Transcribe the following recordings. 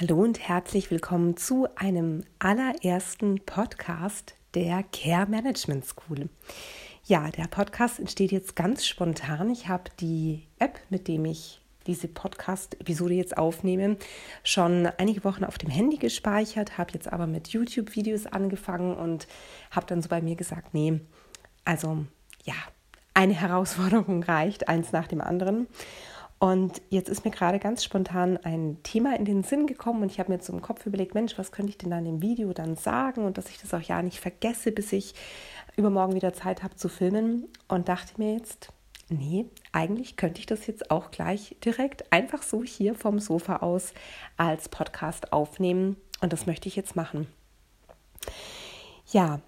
Hallo und herzlich willkommen zu einem allerersten Podcast der Care Management School. Ja, der Podcast entsteht jetzt ganz spontan. Ich habe die App, mit dem ich diese Podcast-Episode jetzt aufnehme, schon einige Wochen auf dem Handy gespeichert, habe jetzt aber mit YouTube-Videos angefangen und habe dann so bei mir gesagt, nee, also ja, eine Herausforderung reicht, eins nach dem anderen. Und jetzt ist mir gerade ganz spontan ein Thema in den Sinn gekommen und ich habe mir zum Kopf überlegt, Mensch, was könnte ich denn dann im Video dann sagen und dass ich das auch ja nicht vergesse, bis ich übermorgen wieder Zeit habe zu filmen und dachte mir jetzt, nee, eigentlich könnte ich das jetzt auch gleich direkt einfach so hier vom Sofa aus als Podcast aufnehmen und das möchte ich jetzt machen. Ja,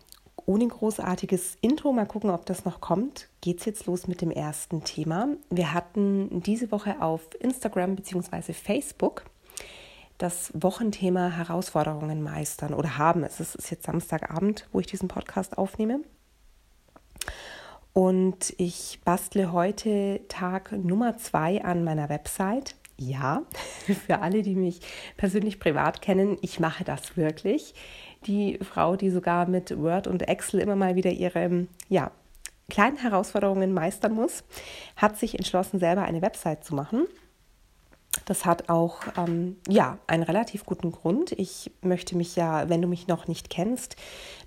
ohne großartiges Intro, mal gucken, ob das noch kommt, geht es jetzt los mit dem ersten Thema. Wir hatten diese Woche auf Instagram bzw. Facebook das Wochenthema Herausforderungen meistern oder haben. Es ist jetzt Samstagabend, wo ich diesen Podcast aufnehme. Und ich bastle heute Tag Nummer zwei an meiner Website. Ja, für alle, die mich persönlich privat kennen, ich mache das wirklich die Frau, die sogar mit Word und Excel immer mal wieder ihre ja, kleinen Herausforderungen meistern muss, hat sich entschlossen, selber eine Website zu machen. Das hat auch ähm, ja einen relativ guten Grund. Ich möchte mich ja, wenn du mich noch nicht kennst,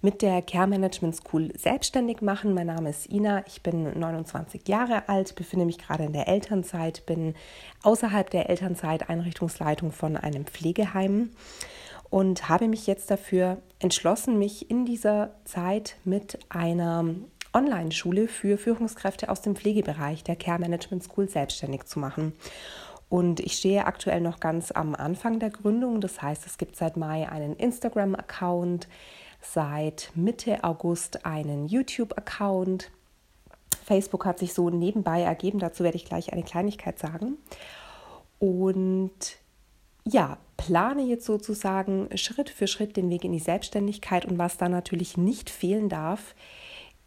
mit der Care Management School selbstständig machen. Mein Name ist Ina, ich bin 29 Jahre alt, befinde mich gerade in der Elternzeit, bin außerhalb der Elternzeit Einrichtungsleitung von einem Pflegeheim und habe mich jetzt dafür entschlossen, mich in dieser Zeit mit einer Online-Schule für Führungskräfte aus dem Pflegebereich der Care Management School selbstständig zu machen. Und ich stehe aktuell noch ganz am Anfang der Gründung. Das heißt, es gibt seit Mai einen Instagram-Account, seit Mitte August einen YouTube-Account. Facebook hat sich so nebenbei ergeben, dazu werde ich gleich eine Kleinigkeit sagen. Und ja, plane jetzt sozusagen Schritt für Schritt den Weg in die Selbstständigkeit und was da natürlich nicht fehlen darf,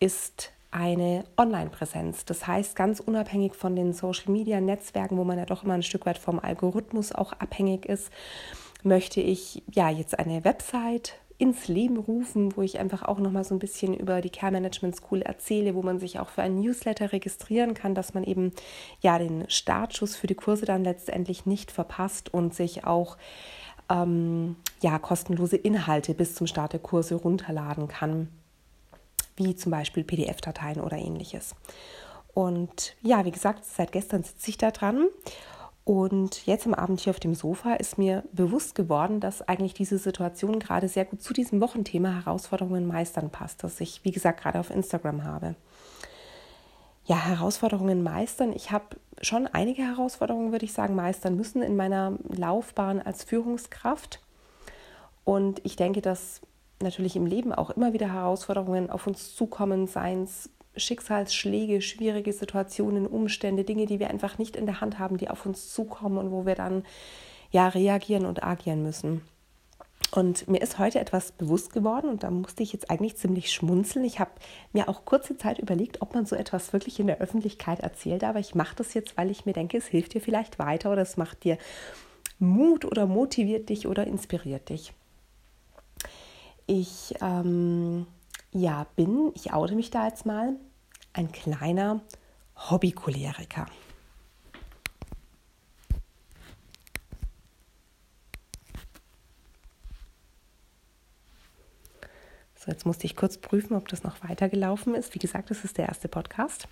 ist eine Online-Präsenz. Das heißt, ganz unabhängig von den Social-Media-Netzwerken, wo man ja doch immer ein Stück weit vom Algorithmus auch abhängig ist, möchte ich ja jetzt eine Website ins Leben rufen, wo ich einfach auch noch mal so ein bisschen über die Care Management School erzähle, wo man sich auch für ein Newsletter registrieren kann, dass man eben ja den Startschuss für die Kurse dann letztendlich nicht verpasst und sich auch ähm, ja kostenlose Inhalte bis zum Start der Kurse runterladen kann, wie zum Beispiel PDF-Dateien oder ähnliches. Und ja, wie gesagt, seit gestern sitze ich da dran und jetzt am Abend hier auf dem Sofa ist mir bewusst geworden, dass eigentlich diese Situation gerade sehr gut zu diesem Wochenthema Herausforderungen meistern passt, das ich, wie gesagt, gerade auf Instagram habe. Ja, Herausforderungen meistern. Ich habe schon einige Herausforderungen, würde ich sagen, meistern müssen in meiner Laufbahn als Führungskraft. Und ich denke, dass natürlich im Leben auch immer wieder Herausforderungen auf uns zukommen, seien es Schicksalsschläge, schwierige Situationen, Umstände, Dinge, die wir einfach nicht in der Hand haben, die auf uns zukommen und wo wir dann ja reagieren und agieren müssen. Und mir ist heute etwas bewusst geworden und da musste ich jetzt eigentlich ziemlich schmunzeln. Ich habe mir auch kurze Zeit überlegt, ob man so etwas wirklich in der Öffentlichkeit erzählt, aber ich mache das jetzt, weil ich mir denke, es hilft dir vielleicht weiter oder es macht dir Mut oder motiviert dich oder inspiriert dich. Ich ähm, ja, bin, ich oute mich da jetzt mal, ein kleiner Hobbycholeriker. So, jetzt musste ich kurz prüfen, ob das noch weitergelaufen ist. Wie gesagt, das ist der erste Podcast.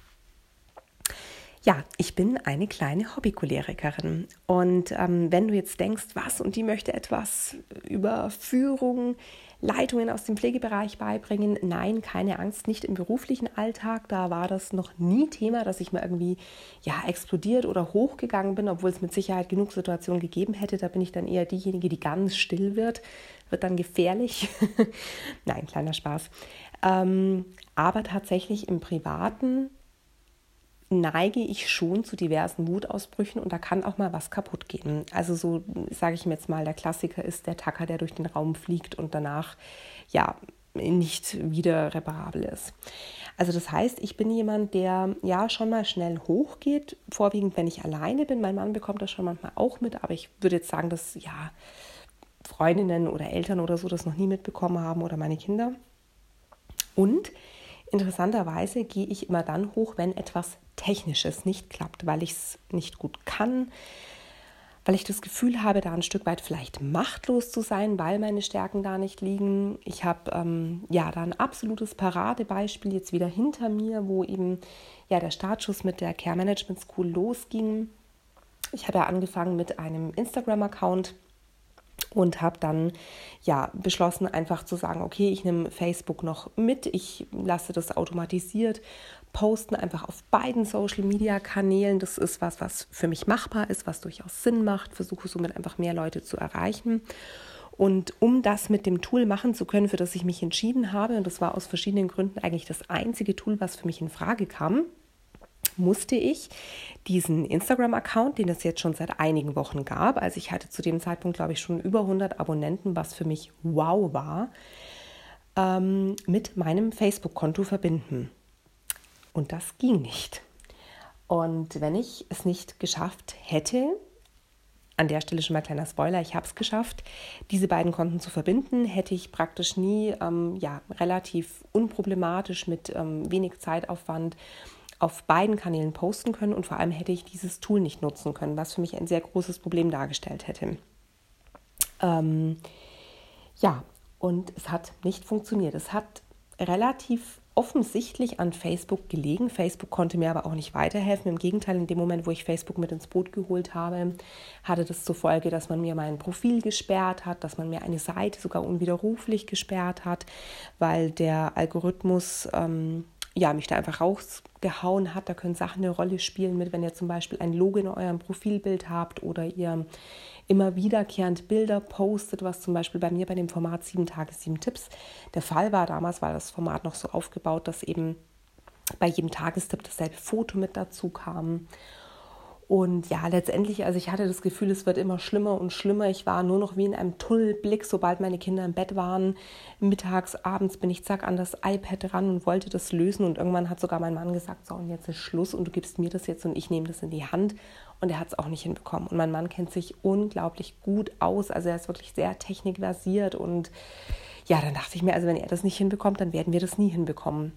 Ja, ich bin eine kleine Hobbycholerikerin. Und ähm, wenn du jetzt denkst, was und die möchte etwas über Führung, Leitungen aus dem Pflegebereich beibringen. Nein, keine Angst, nicht im beruflichen Alltag. Da war das noch nie Thema, dass ich mal irgendwie ja, explodiert oder hochgegangen bin, obwohl es mit Sicherheit genug Situationen gegeben hätte. Da bin ich dann eher diejenige, die ganz still wird, wird dann gefährlich. Nein, kleiner Spaß. Ähm, aber tatsächlich im Privaten neige ich schon zu diversen Wutausbrüchen und da kann auch mal was kaputt gehen. Also so sage ich mir jetzt mal, der Klassiker ist der Tacker, der durch den Raum fliegt und danach ja nicht wieder reparabel ist. Also das heißt, ich bin jemand, der ja schon mal schnell hochgeht, vorwiegend wenn ich alleine bin. Mein Mann bekommt das schon manchmal auch mit, aber ich würde jetzt sagen, dass ja Freundinnen oder Eltern oder so das noch nie mitbekommen haben oder meine Kinder. Und interessanterweise gehe ich immer dann hoch, wenn etwas Technisches nicht klappt, weil ich es nicht gut kann, weil ich das Gefühl habe, da ein Stück weit vielleicht machtlos zu sein, weil meine Stärken da nicht liegen. Ich habe ähm, ja da ein absolutes Paradebeispiel jetzt wieder hinter mir, wo eben ja der Startschuss mit der Care Management School losging. Ich habe ja angefangen mit einem Instagram-Account und habe dann ja beschlossen einfach zu sagen, okay, ich nehme Facebook noch mit, ich lasse das automatisiert posten, einfach auf beiden Social Media Kanälen. Das ist was, was für mich machbar ist, was durchaus Sinn macht, versuche somit einfach mehr Leute zu erreichen. Und um das mit dem Tool machen zu können, für das ich mich entschieden habe, und das war aus verschiedenen Gründen eigentlich das einzige Tool, was für mich in Frage kam, musste ich diesen Instagram-Account, den es jetzt schon seit einigen Wochen gab, also ich hatte zu dem Zeitpunkt, glaube ich, schon über 100 Abonnenten, was für mich wow war, ähm, mit meinem Facebook-Konto verbinden. Und das ging nicht. Und wenn ich es nicht geschafft hätte, an der Stelle schon mal kleiner Spoiler, ich habe es geschafft, diese beiden Konten zu verbinden, hätte ich praktisch nie ähm, ja, relativ unproblematisch mit ähm, wenig Zeitaufwand auf beiden Kanälen posten können und vor allem hätte ich dieses Tool nicht nutzen können, was für mich ein sehr großes Problem dargestellt hätte. Ähm, ja, und es hat nicht funktioniert. Es hat relativ offensichtlich an Facebook gelegen. Facebook konnte mir aber auch nicht weiterhelfen. Im Gegenteil, in dem Moment, wo ich Facebook mit ins Boot geholt habe, hatte das zur Folge, dass man mir mein Profil gesperrt hat, dass man mir eine Seite sogar unwiderruflich gesperrt hat, weil der Algorithmus ähm, ja, mich da einfach rausgehauen hat. Da können Sachen eine Rolle spielen mit, wenn ihr zum Beispiel ein Logo in eurem Profilbild habt oder ihr immer wiederkehrend Bilder postet, was zum Beispiel bei mir bei dem Format 7 Tage, 7 Tipps der Fall war. Damals war das Format noch so aufgebaut, dass eben bei jedem Tagestipp dasselbe Foto mit dazu kam. Und ja, letztendlich, also ich hatte das Gefühl, es wird immer schlimmer und schlimmer. Ich war nur noch wie in einem Tunnelblick, sobald meine Kinder im Bett waren. Mittags, abends bin ich zack an das iPad ran und wollte das lösen. Und irgendwann hat sogar mein Mann gesagt, so und jetzt ist Schluss und du gibst mir das jetzt und ich nehme das in die Hand. Und er hat es auch nicht hinbekommen. Und mein Mann kennt sich unglaublich gut aus. Also er ist wirklich sehr technikversiert. Und ja, dann dachte ich mir, also wenn er das nicht hinbekommt, dann werden wir das nie hinbekommen.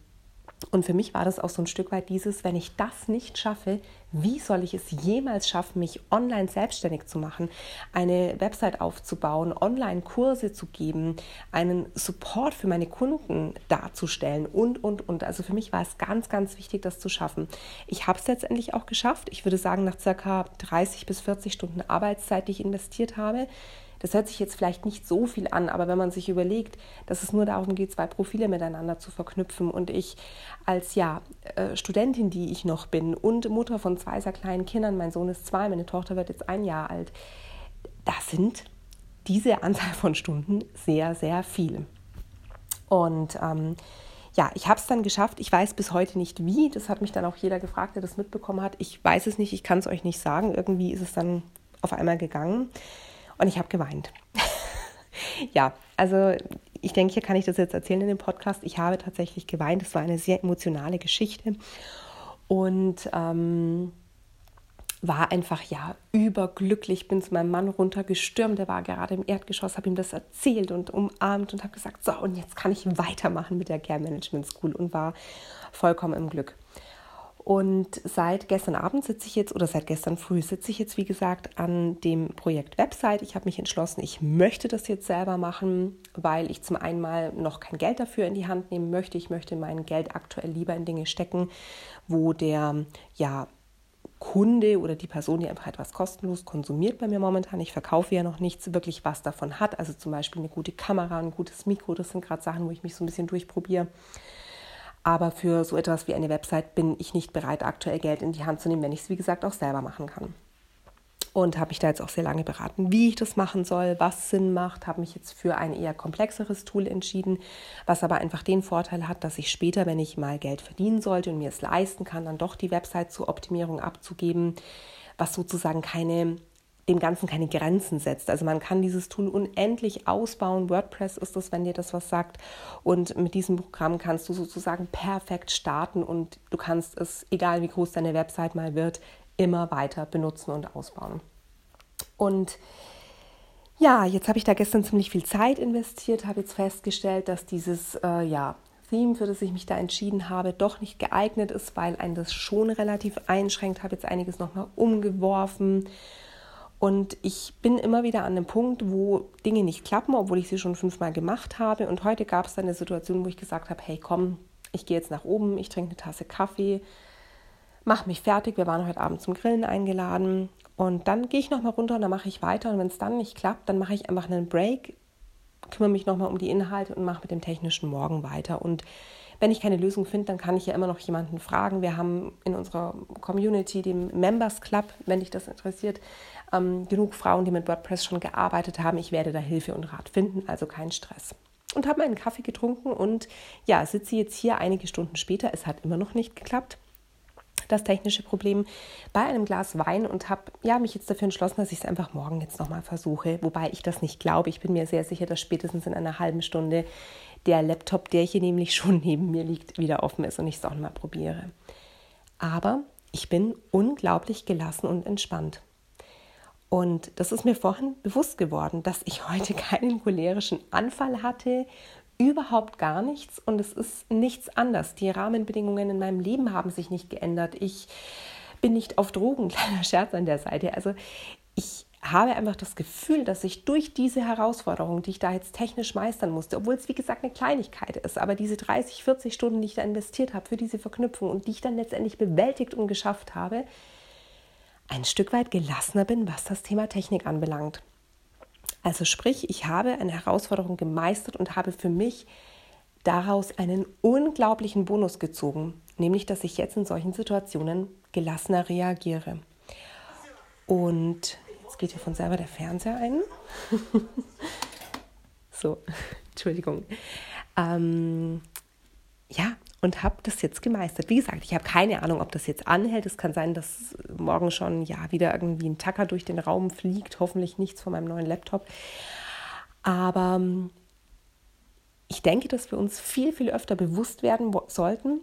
Und für mich war das auch so ein Stück weit dieses, wenn ich das nicht schaffe, wie soll ich es jemals schaffen, mich online selbstständig zu machen, eine Website aufzubauen, Online-Kurse zu geben, einen Support für meine Kunden darzustellen und, und, und. Also für mich war es ganz, ganz wichtig, das zu schaffen. Ich habe es letztendlich auch geschafft. Ich würde sagen, nach circa 30 bis 40 Stunden Arbeitszeit, die ich investiert habe, das hört sich jetzt vielleicht nicht so viel an, aber wenn man sich überlegt, dass es nur darum geht, zwei Profile miteinander zu verknüpfen und ich als ja äh, Studentin, die ich noch bin und Mutter von zwei sehr kleinen Kindern, mein Sohn ist zwei, meine Tochter wird jetzt ein Jahr alt, das sind diese Anzahl von Stunden sehr, sehr viel. Und ähm, ja, ich habe es dann geschafft. Ich weiß bis heute nicht wie. Das hat mich dann auch jeder gefragt, der das mitbekommen hat. Ich weiß es nicht, ich kann es euch nicht sagen. Irgendwie ist es dann auf einmal gegangen. Und ich habe geweint. ja, also ich denke, hier kann ich das jetzt erzählen in dem Podcast. Ich habe tatsächlich geweint. Es war eine sehr emotionale Geschichte. Und ähm, war einfach ja überglücklich, bin zu meinem Mann runtergestürmt, der war gerade im Erdgeschoss, habe ihm das erzählt und umarmt und habe gesagt, so und jetzt kann ich weitermachen mit der Care Management School und war vollkommen im Glück. Und seit gestern Abend sitze ich jetzt, oder seit gestern früh sitze ich jetzt, wie gesagt, an dem Projekt Website. Ich habe mich entschlossen, ich möchte das jetzt selber machen, weil ich zum einen mal noch kein Geld dafür in die Hand nehmen möchte. Ich möchte mein Geld aktuell lieber in Dinge stecken, wo der, ja, Kunde oder die Person, die einfach etwas kostenlos konsumiert bei mir momentan. Ich verkaufe ja noch nichts wirklich, was davon hat. Also zum Beispiel eine gute Kamera, ein gutes Mikro. Das sind gerade Sachen, wo ich mich so ein bisschen durchprobiere. Aber für so etwas wie eine Website bin ich nicht bereit, aktuell Geld in die Hand zu nehmen, wenn ich es, wie gesagt, auch selber machen kann. Und habe mich da jetzt auch sehr lange beraten, wie ich das machen soll, was Sinn macht, habe mich jetzt für ein eher komplexeres Tool entschieden, was aber einfach den Vorteil hat, dass ich später, wenn ich mal Geld verdienen sollte und mir es leisten kann, dann doch die Website zur Optimierung abzugeben, was sozusagen keine dem Ganzen keine Grenzen setzt. Also man kann dieses Tool unendlich ausbauen. WordPress ist es, wenn dir das was sagt. Und mit diesem Programm kannst du sozusagen perfekt starten und du kannst es, egal wie groß deine Website mal wird, immer weiter benutzen und ausbauen. Und Ja, jetzt habe ich da gestern ziemlich viel Zeit investiert, habe jetzt festgestellt, dass dieses äh, ja, Theme, für das ich mich da entschieden habe, doch nicht geeignet ist, weil einen das schon relativ einschränkt. Habe jetzt einiges nochmal umgeworfen. Und ich bin immer wieder an dem Punkt, wo Dinge nicht klappen, obwohl ich sie schon fünfmal gemacht habe. Und heute gab es dann eine Situation, wo ich gesagt habe, hey komm, ich gehe jetzt nach oben, ich trinke eine Tasse Kaffee, mache mich fertig. Wir waren heute Abend zum Grillen eingeladen. Und dann gehe ich nochmal runter und dann mache ich weiter. Und wenn es dann nicht klappt, dann mache ich einfach einen Break, kümmere mich nochmal um die Inhalte und mache mit dem technischen morgen weiter. Und wenn ich keine Lösung finde, dann kann ich ja immer noch jemanden fragen. Wir haben in unserer Community, dem Members Club, wenn dich das interessiert, ähm, genug Frauen, die mit WordPress schon gearbeitet haben. Ich werde da Hilfe und Rat finden, also kein Stress. Und habe meinen Kaffee getrunken und ja, sitze jetzt hier einige Stunden später. Es hat immer noch nicht geklappt das technische Problem bei einem Glas Wein und habe ja, mich jetzt dafür entschlossen, dass ich es einfach morgen jetzt nochmal versuche. Wobei ich das nicht glaube. Ich bin mir sehr sicher, dass spätestens in einer halben Stunde der Laptop, der hier nämlich schon neben mir liegt, wieder offen ist und ich es auch nochmal probiere. Aber ich bin unglaublich gelassen und entspannt. Und das ist mir vorhin bewusst geworden, dass ich heute keinen cholerischen Anfall hatte, überhaupt gar nichts und es ist nichts anders. Die Rahmenbedingungen in meinem Leben haben sich nicht geändert. Ich bin nicht auf Drogen, kleiner Scherz an der Seite. Also ich habe einfach das Gefühl, dass ich durch diese Herausforderung, die ich da jetzt technisch meistern musste, obwohl es wie gesagt eine Kleinigkeit ist, aber diese 30, 40 Stunden, die ich da investiert habe für diese Verknüpfung und die ich dann letztendlich bewältigt und geschafft habe, ein Stück weit gelassener bin, was das Thema Technik anbelangt. Also sprich, ich habe eine Herausforderung gemeistert und habe für mich daraus einen unglaublichen Bonus gezogen, nämlich dass ich jetzt in solchen Situationen gelassener reagiere. Und jetzt geht hier von selber der Fernseher ein. so, Entschuldigung. Ähm, ja, und habe das jetzt gemeistert. Wie gesagt, ich habe keine Ahnung, ob das jetzt anhält. Es kann sein, dass morgen schon ja wieder irgendwie ein Tacker durch den Raum fliegt. Hoffentlich nichts von meinem neuen Laptop. Aber ähm, ich denke, dass wir uns viel, viel öfter bewusst werden sollten,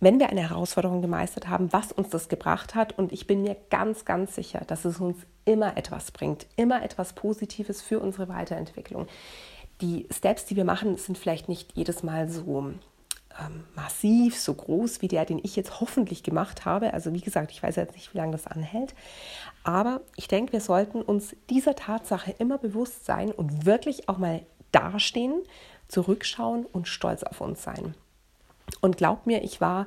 wenn wir eine Herausforderung gemeistert haben, was uns das gebracht hat. Und ich bin mir ganz, ganz sicher, dass es uns immer etwas bringt, immer etwas Positives für unsere Weiterentwicklung. Die Steps, die wir machen, sind vielleicht nicht jedes Mal so ähm, massiv, so groß wie der, den ich jetzt hoffentlich gemacht habe. Also wie gesagt, ich weiß jetzt nicht, wie lange das anhält. Aber ich denke, wir sollten uns dieser Tatsache immer bewusst sein und wirklich auch mal dastehen, zurückschauen und stolz auf uns sein. Und glaub mir, ich war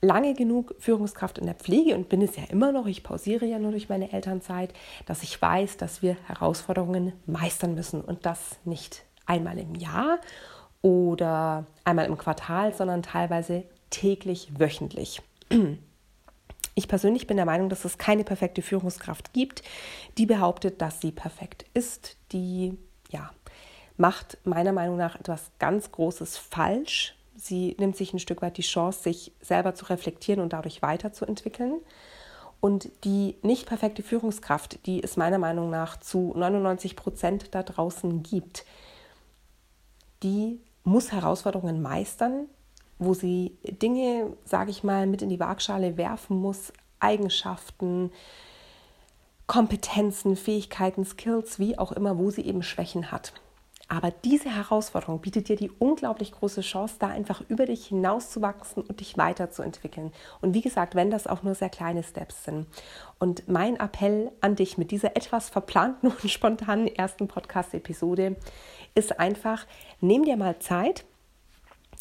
lange genug Führungskraft in der Pflege und bin es ja immer noch, ich pausiere ja nur durch meine Elternzeit, dass ich weiß, dass wir Herausforderungen meistern müssen und das nicht einmal im Jahr oder einmal im Quartal, sondern teilweise täglich, wöchentlich. Ich persönlich bin der Meinung, dass es keine perfekte Führungskraft gibt, die behauptet, dass sie perfekt ist, die ja, macht meiner Meinung nach etwas ganz Großes falsch. Sie nimmt sich ein Stück weit die Chance, sich selber zu reflektieren und dadurch weiterzuentwickeln. Und die nicht perfekte Führungskraft, die es meiner Meinung nach zu 99 Prozent da draußen gibt, die muss Herausforderungen meistern, wo sie Dinge, sage ich mal, mit in die Waagschale werfen muss, Eigenschaften, Kompetenzen, Fähigkeiten, Skills, wie auch immer, wo sie eben Schwächen hat. Aber diese Herausforderung bietet dir die unglaublich große Chance, da einfach über dich hinauszuwachsen und dich weiterzuentwickeln. Und wie gesagt, wenn das auch nur sehr kleine Steps sind. Und mein Appell an dich mit dieser etwas verplanten und spontanen ersten Podcast-Episode ist einfach, nimm dir mal Zeit,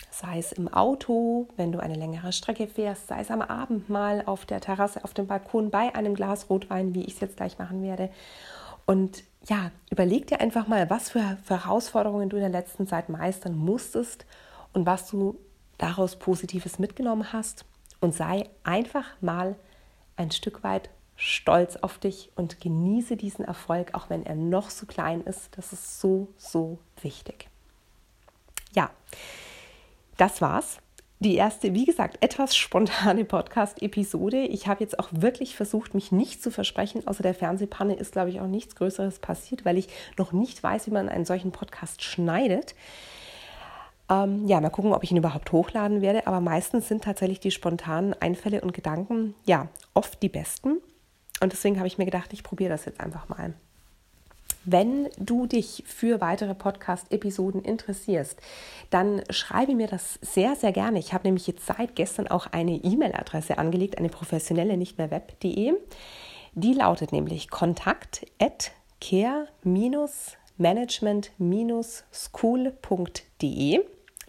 sei es im Auto, wenn du eine längere Strecke fährst, sei es am Abend mal auf der Terrasse, auf dem Balkon bei einem Glas Rotwein, wie ich es jetzt gleich machen werde. Und ja, überleg dir einfach mal, was für Herausforderungen du in der letzten Zeit meistern musstest und was du daraus Positives mitgenommen hast. Und sei einfach mal ein Stück weit stolz auf dich und genieße diesen Erfolg, auch wenn er noch so klein ist. Das ist so, so wichtig. Ja, das war's. Die erste, wie gesagt, etwas spontane Podcast-Episode. Ich habe jetzt auch wirklich versucht, mich nicht zu versprechen. Außer der Fernsehpanne ist, glaube ich, auch nichts Größeres passiert, weil ich noch nicht weiß, wie man einen solchen Podcast schneidet. Ähm, ja, mal gucken, ob ich ihn überhaupt hochladen werde. Aber meistens sind tatsächlich die spontanen Einfälle und Gedanken, ja, oft die besten. Und deswegen habe ich mir gedacht, ich probiere das jetzt einfach mal. Wenn du dich für weitere Podcast-Episoden interessierst, dann schreibe mir das sehr, sehr gerne. Ich habe nämlich jetzt seit gestern auch eine E-Mail-Adresse angelegt, eine professionelle, nicht mehr web.de. Die lautet nämlich kontakt at care-management-school.de.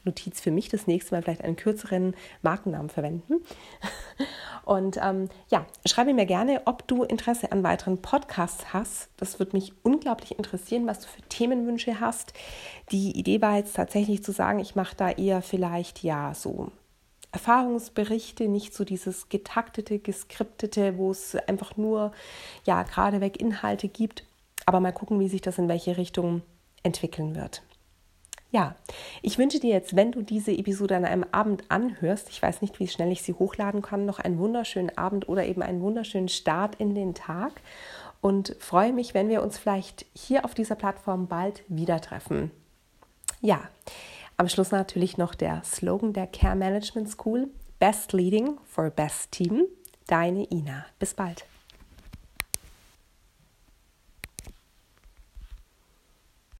Notiz für mich das nächste Mal vielleicht einen kürzeren Markennamen verwenden. Und ähm, ja, schreibe mir gerne, ob du Interesse an weiteren Podcasts hast. Das würde mich unglaublich interessieren, was du für Themenwünsche hast. Die Idee war jetzt tatsächlich zu sagen, ich mache da eher vielleicht ja so Erfahrungsberichte, nicht so dieses getaktete, geskriptete, wo es einfach nur ja geradeweg Inhalte gibt. Aber mal gucken, wie sich das in welche Richtung entwickeln wird. Ja, ich wünsche dir jetzt, wenn du diese Episode an einem Abend anhörst, ich weiß nicht, wie schnell ich sie hochladen kann, noch einen wunderschönen Abend oder eben einen wunderschönen Start in den Tag und freue mich, wenn wir uns vielleicht hier auf dieser Plattform bald wieder treffen. Ja, am Schluss natürlich noch der Slogan der Care Management School: Best Leading for Best Team. Deine Ina. Bis bald.